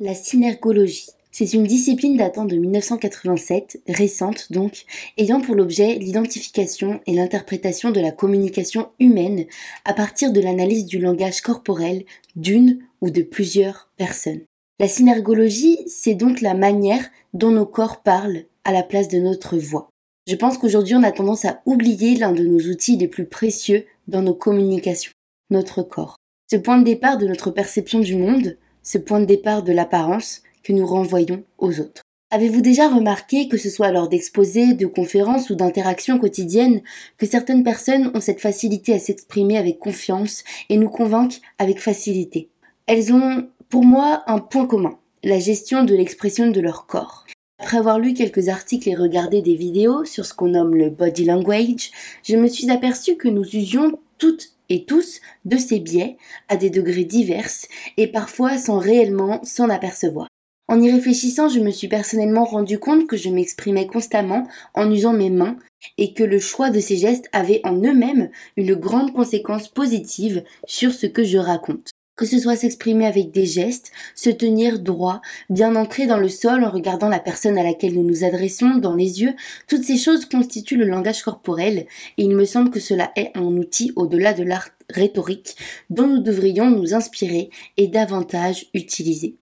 La synergologie. C'est une discipline datant de 1987, récente donc, ayant pour l'objet l'identification et l'interprétation de la communication humaine à partir de l'analyse du langage corporel d'une ou de plusieurs personnes. La synergologie, c'est donc la manière dont nos corps parlent à la place de notre voix. Je pense qu'aujourd'hui on a tendance à oublier l'un de nos outils les plus précieux dans nos communications, notre corps. Ce point de départ de notre perception du monde, ce point de départ de l'apparence, que nous renvoyons aux autres. Avez-vous déjà remarqué, que ce soit lors d'exposés, de conférences ou d'interactions quotidiennes, que certaines personnes ont cette facilité à s'exprimer avec confiance et nous convainquent avec facilité? Elles ont, pour moi, un point commun, la gestion de l'expression de leur corps. Après avoir lu quelques articles et regardé des vidéos sur ce qu'on nomme le body language, je me suis aperçu que nous usions toutes et tous de ces biais à des degrés divers et parfois sans réellement s'en apercevoir. En y réfléchissant, je me suis personnellement rendu compte que je m'exprimais constamment en usant mes mains et que le choix de ces gestes avait en eux-mêmes une grande conséquence positive sur ce que je raconte. Que ce soit s'exprimer avec des gestes, se tenir droit, bien ancré dans le sol en regardant la personne à laquelle nous nous adressons dans les yeux, toutes ces choses constituent le langage corporel et il me semble que cela est un outil au-delà de l'art rhétorique dont nous devrions nous inspirer et davantage utiliser.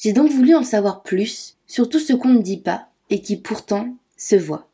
J'ai donc voulu en savoir plus sur tout ce qu'on ne dit pas et qui pourtant se voit.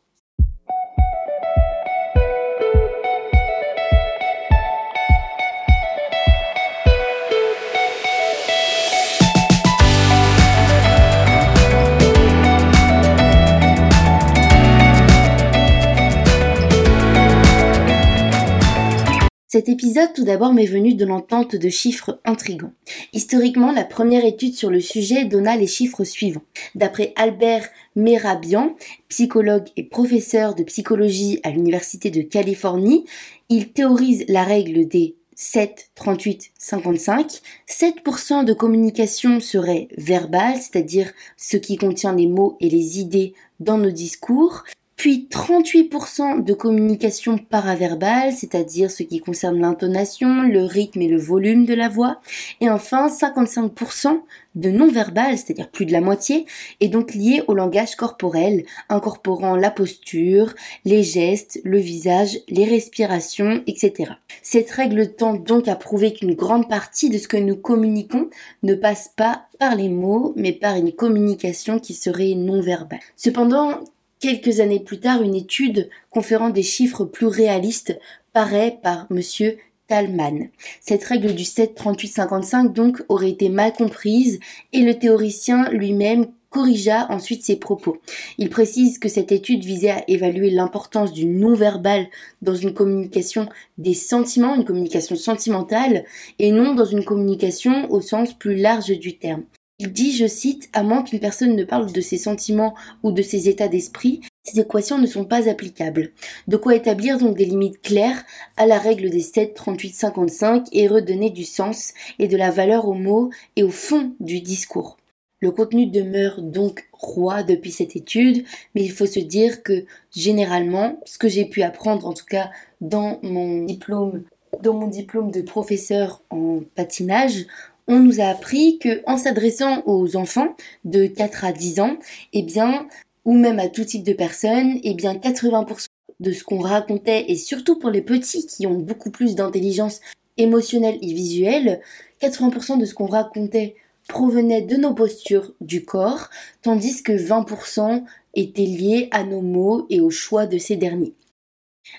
Cet épisode tout d'abord m'est venu de l'entente de chiffres intrigants. Historiquement, la première étude sur le sujet donna les chiffres suivants. D'après Albert Merabian, psychologue et professeur de psychologie à l'Université de Californie, il théorise la règle des 7, 38, 55. 7% de communication serait verbale, c'est-à-dire ce qui contient les mots et les idées dans nos discours puis 38% de communication paraverbale, c'est-à-dire ce qui concerne l'intonation, le rythme et le volume de la voix, et enfin 55% de non-verbal, c'est-à-dire plus de la moitié, est donc lié au langage corporel, incorporant la posture, les gestes, le visage, les respirations, etc. Cette règle tend donc à prouver qu'une grande partie de ce que nous communiquons ne passe pas par les mots, mais par une communication qui serait non-verbale. Cependant, Quelques années plus tard, une étude conférant des chiffres plus réalistes paraît par monsieur Talman. Cette règle du 7 38 55 donc aurait été mal comprise et le théoricien lui-même corrigea ensuite ses propos. Il précise que cette étude visait à évaluer l'importance du non-verbal dans une communication des sentiments, une communication sentimentale, et non dans une communication au sens plus large du terme. Il dit, je cite, à moins qu'une personne ne parle de ses sentiments ou de ses états d'esprit, ces équations ne sont pas applicables. De quoi établir donc des limites claires à la règle des 7, 38, 55 et redonner du sens et de la valeur aux mots et au fond du discours. Le contenu demeure donc roi depuis cette étude, mais il faut se dire que généralement, ce que j'ai pu apprendre en tout cas dans mon diplôme dans mon diplôme de professeur en patinage, on nous a appris que en s'adressant aux enfants de 4 à 10 ans, eh bien, ou même à tout type de personnes, eh bien 80% de ce qu'on racontait, et surtout pour les petits qui ont beaucoup plus d'intelligence émotionnelle et visuelle, 80% de ce qu'on racontait provenait de nos postures du corps, tandis que 20% étaient liés à nos mots et au choix de ces derniers.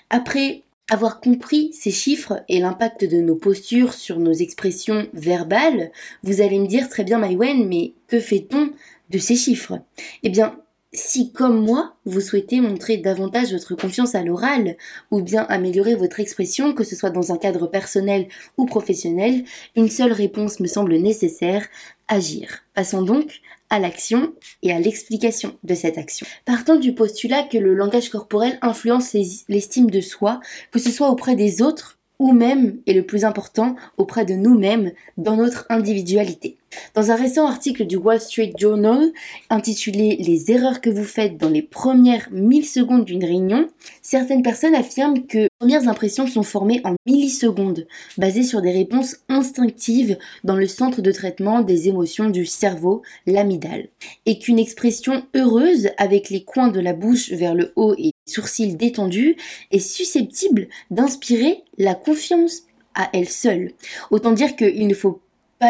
Après avoir compris ces chiffres et l'impact de nos postures sur nos expressions verbales, vous allez me dire très bien Maïwen, mais que fait-on de ces chiffres? Eh bien, si comme moi, vous souhaitez montrer davantage votre confiance à l'oral, ou bien améliorer votre expression, que ce soit dans un cadre personnel ou professionnel, une seule réponse me semble nécessaire, agir. Passons donc à l'action et à l'explication de cette action. Partant du postulat que le langage corporel influence l'estime de soi, que ce soit auprès des autres ou même, et le plus important, auprès de nous-mêmes dans notre individualité. Dans un récent article du Wall Street Journal intitulé Les erreurs que vous faites dans les premières 1000 secondes d'une réunion, certaines personnes affirment que les premières impressions sont formées en millisecondes, basées sur des réponses instinctives dans le centre de traitement des émotions du cerveau, l'amygdale, et qu'une expression heureuse avec les coins de la bouche vers le haut et les sourcils détendus est susceptible d'inspirer la confiance à elle seule. Autant dire qu'il ne faut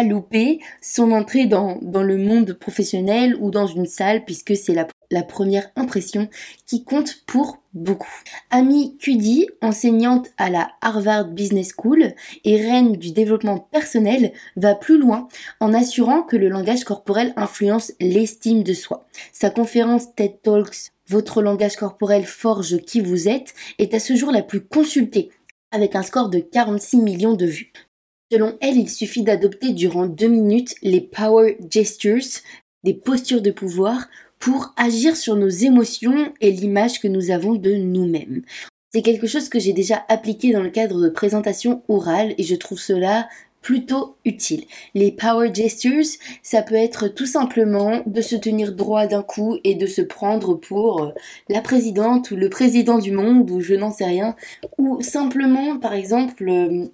louper son entrée dans, dans le monde professionnel ou dans une salle puisque c'est la, la première impression qui compte pour beaucoup. Amy Cuddy, enseignante à la Harvard Business School et reine du développement personnel, va plus loin en assurant que le langage corporel influence l'estime de soi. Sa conférence TED Talks Votre langage corporel forge qui vous êtes est à ce jour la plus consultée avec un score de 46 millions de vues. Selon elle, il suffit d'adopter durant deux minutes les power gestures, des postures de pouvoir, pour agir sur nos émotions et l'image que nous avons de nous-mêmes. C'est quelque chose que j'ai déjà appliqué dans le cadre de présentation orale et je trouve cela plutôt utile. Les power gestures, ça peut être tout simplement de se tenir droit d'un coup et de se prendre pour euh, la présidente ou le président du monde ou je n'en sais rien. Ou simplement, par exemple, euh,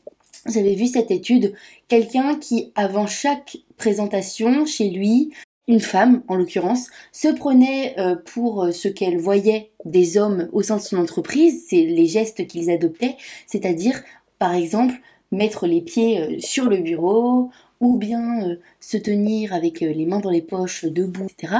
j'avais vu cette étude, quelqu'un qui, avant chaque présentation chez lui, une femme en l'occurrence, se prenait euh, pour euh, ce qu'elle voyait des hommes au sein de son entreprise, c'est les gestes qu'ils adoptaient, c'est-à-dire par exemple mettre les pieds euh, sur le bureau ou bien se tenir avec les mains dans les poches, debout, etc.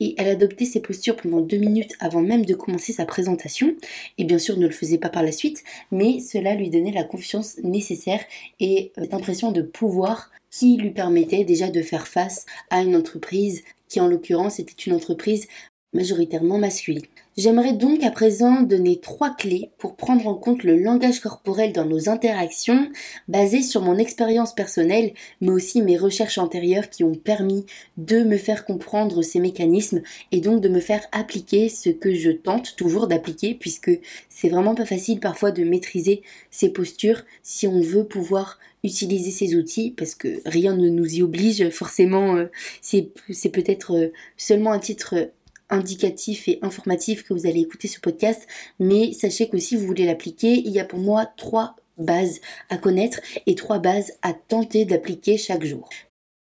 Et elle adoptait ces postures pendant deux minutes avant même de commencer sa présentation. Et bien sûr, ne le faisait pas par la suite, mais cela lui donnait la confiance nécessaire et l'impression de pouvoir qui lui permettait déjà de faire face à une entreprise qui en l'occurrence était une entreprise majoritairement masculine. J'aimerais donc à présent donner trois clés pour prendre en compte le langage corporel dans nos interactions, basées sur mon expérience personnelle, mais aussi mes recherches antérieures qui ont permis de me faire comprendre ces mécanismes et donc de me faire appliquer ce que je tente toujours d'appliquer, puisque c'est vraiment pas facile parfois de maîtriser ces postures si on veut pouvoir utiliser ces outils parce que rien ne nous y oblige forcément euh, c'est peut-être euh, seulement un titre indicatif et informatif que vous allez écouter ce podcast, mais sachez que si vous voulez l'appliquer, il y a pour moi trois bases à connaître et trois bases à tenter d'appliquer chaque jour.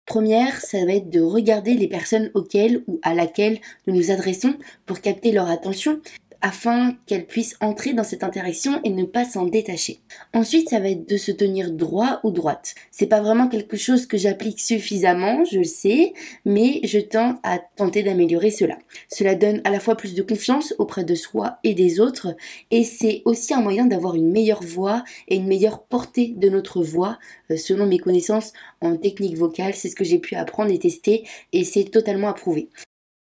Première, ça va être de regarder les personnes auxquelles ou à laquelle nous nous adressons pour capter leur attention afin qu'elle puisse entrer dans cette interaction et ne pas s'en détacher. Ensuite, ça va être de se tenir droit ou droite. C'est pas vraiment quelque chose que j'applique suffisamment, je le sais, mais je tends à tenter d'améliorer cela. Cela donne à la fois plus de confiance auprès de soi et des autres, et c'est aussi un moyen d'avoir une meilleure voix et une meilleure portée de notre voix, euh, selon mes connaissances en technique vocale, c'est ce que j'ai pu apprendre et tester, et c'est totalement approuvé.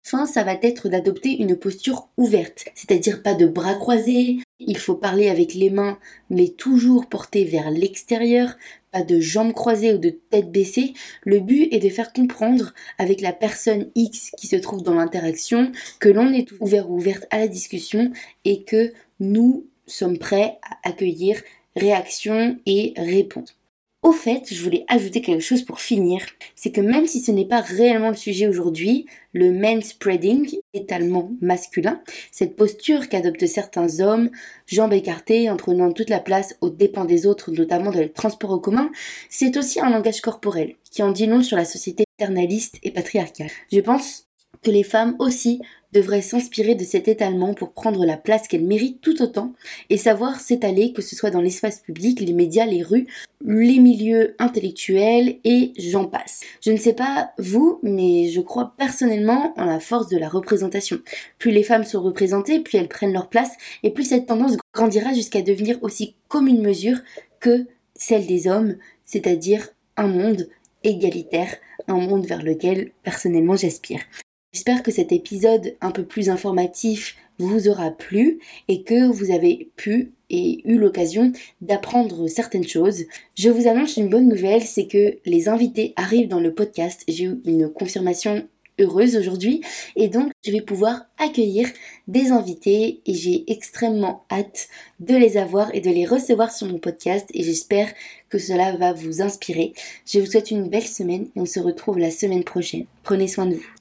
Fin, ça va être d'adopter une posture ouverte, c'est-à-dire pas de bras croisés, il faut parler avec les mains, mais toujours porter vers l'extérieur, pas de jambes croisées ou de tête baissée. Le but est de faire comprendre avec la personne X qui se trouve dans l'interaction que l'on est ouvert ou ouverte à la discussion et que nous sommes prêts à accueillir réaction et réponse. Au fait, je voulais ajouter quelque chose pour finir, c'est que même si ce n'est pas réellement le sujet aujourd'hui, le manspreading, étalement masculin, cette posture qu'adoptent certains hommes, jambes écartées, en prenant toute la place aux dépens des autres, notamment dans les transports en commun, c'est aussi un langage corporel qui en dit long sur la société paternaliste et patriarcale. Je pense que les femmes aussi devrait s'inspirer de cet étalement pour prendre la place qu'elle mérite tout autant et savoir s'étaler, que ce soit dans l'espace public, les médias, les rues, les milieux intellectuels et j'en passe. Je ne sais pas vous, mais je crois personnellement en la force de la représentation. Plus les femmes sont représentées, plus elles prennent leur place et plus cette tendance grandira jusqu'à devenir aussi comme une mesure que celle des hommes, c'est-à-dire un monde égalitaire, un monde vers lequel personnellement j'aspire. J'espère que cet épisode un peu plus informatif vous aura plu et que vous avez pu et eu l'occasion d'apprendre certaines choses. Je vous annonce une bonne nouvelle, c'est que les invités arrivent dans le podcast. J'ai eu une confirmation heureuse aujourd'hui et donc je vais pouvoir accueillir des invités et j'ai extrêmement hâte de les avoir et de les recevoir sur mon podcast et j'espère que cela va vous inspirer. Je vous souhaite une belle semaine et on se retrouve la semaine prochaine. Prenez soin de vous.